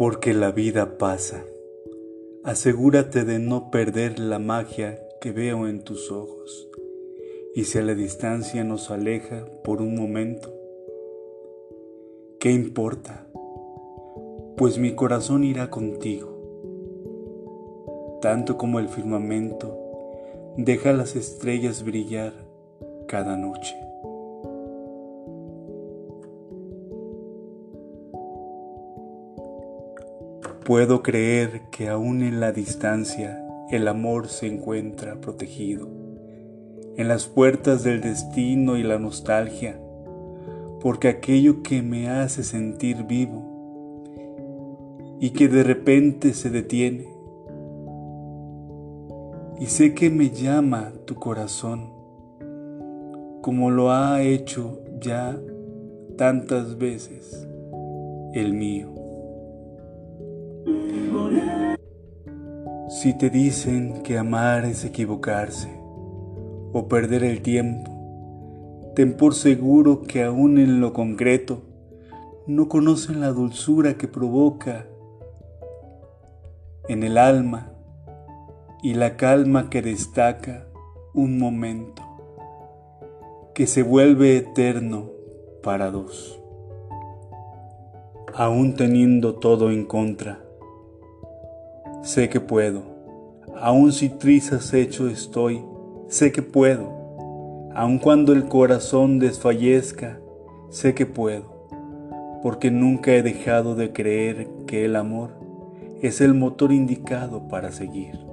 Porque la vida pasa. Asegúrate de no perder la magia que veo en tus ojos. Y si a la distancia nos aleja por un momento, ¿qué importa? Pues mi corazón irá contigo. Tanto como el firmamento deja las estrellas brillar cada noche. Puedo creer que aún en la distancia el amor se encuentra protegido, en las puertas del destino y la nostalgia, porque aquello que me hace sentir vivo y que de repente se detiene, y sé que me llama tu corazón, como lo ha hecho ya tantas veces el mío. Si te dicen que amar es equivocarse o perder el tiempo, ten por seguro que aún en lo concreto no conocen la dulzura que provoca en el alma y la calma que destaca un momento que se vuelve eterno para dos. Aún teniendo todo en contra, Sé que puedo, aun si trizas hecho estoy, sé que puedo, aun cuando el corazón desfallezca, sé que puedo, porque nunca he dejado de creer que el amor es el motor indicado para seguir.